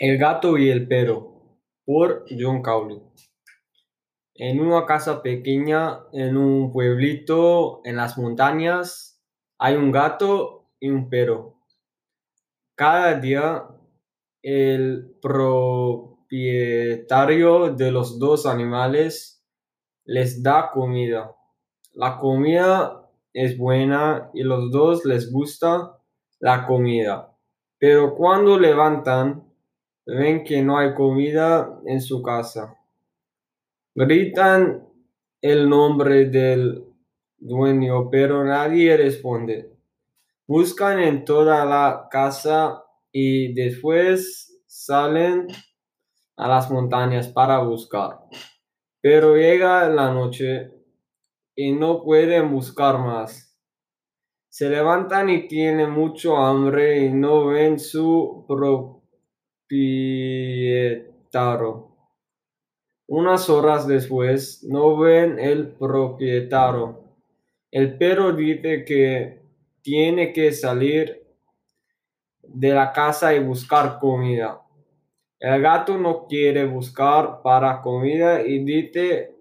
El gato y el perro por John Cowley. En una casa pequeña, en un pueblito, en las montañas, hay un gato y un perro. Cada día el propietario de los dos animales les da comida. La comida es buena y los dos les gusta la comida. Pero cuando levantan ven que no hay comida en su casa. Gritan el nombre del dueño, pero nadie responde. Buscan en toda la casa y después salen a las montañas para buscar. Pero llega la noche y no pueden buscar más. Se levantan y tienen mucho hambre y no ven su propietario. Unas horas después no ven el propietario. El perro dice que tiene que salir de la casa y buscar comida. El gato no quiere buscar para comida y dice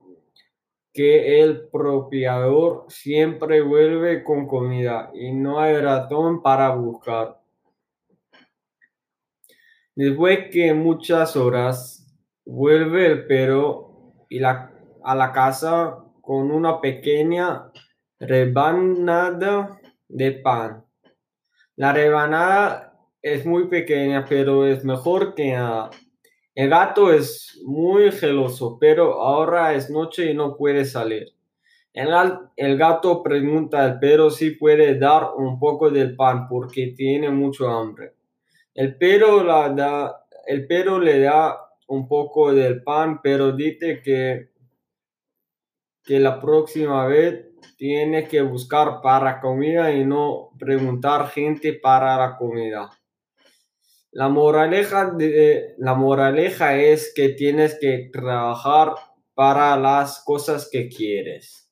que el propietario siempre vuelve con comida y no hay razón para buscar. Después que muchas horas, vuelve el perro y la, a la casa con una pequeña rebanada de pan. La rebanada es muy pequeña, pero es mejor que nada. El gato es muy geloso, pero ahora es noche y no puede salir. El, el gato pregunta al perro si puede dar un poco del pan porque tiene mucho hambre. El pero, la da, el pero le da un poco del pan, pero dice que, que la próxima vez tiene que buscar para comida y no preguntar gente para la comida. La moraleja, de, la moraleja es que tienes que trabajar para las cosas que quieres.